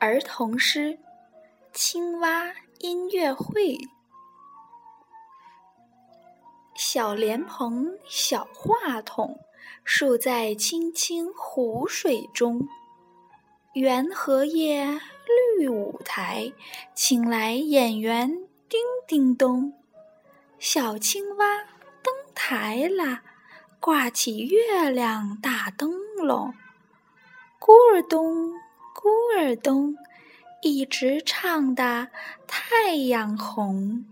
儿童诗《青蛙音乐会》：小莲蓬，小话筒，竖在青青湖水中。圆荷叶，绿舞台，请来演员叮叮咚。小青蛙登台啦，挂起月亮大灯笼。咕儿咚，呼儿咚，一直唱的太阳红。